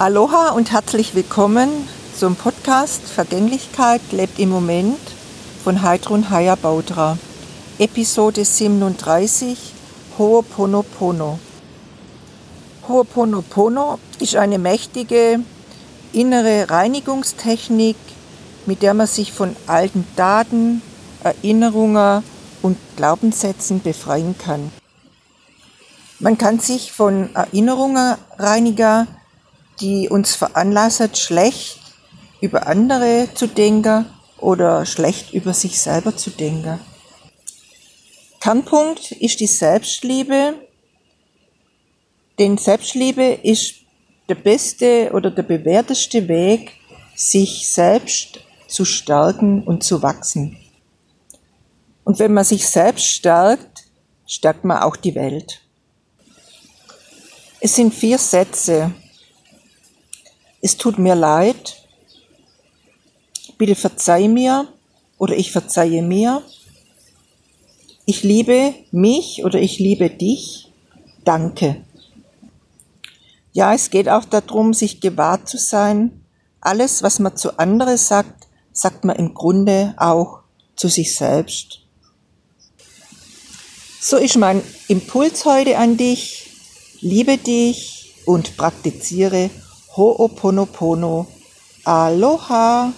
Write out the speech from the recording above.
Aloha und herzlich willkommen zum Podcast Vergänglichkeit lebt im Moment von Heidrun Haya Baudra. Episode 37 Ho'oponopono. Ho'oponopono ist eine mächtige innere Reinigungstechnik, mit der man sich von alten Daten, Erinnerungen und Glaubenssätzen befreien kann. Man kann sich von Erinnerungen reinigen, die uns veranlassen, schlecht über andere zu denken oder schlecht über sich selber zu denken. Kernpunkt ist die Selbstliebe, denn Selbstliebe ist der beste oder der bewährteste Weg, sich selbst zu stärken und zu wachsen. Und wenn man sich selbst stärkt, stärkt man auch die Welt. Es sind vier Sätze, es tut mir leid, bitte verzeih mir oder ich verzeihe mir, ich liebe mich oder ich liebe dich, danke. Ja, es geht auch darum, sich gewahr zu sein, alles, was man zu anderen sagt, sagt man im Grunde auch zu sich selbst. So ist mein Impuls heute an dich. Liebe dich und praktiziere Ho'oponopono. Aloha!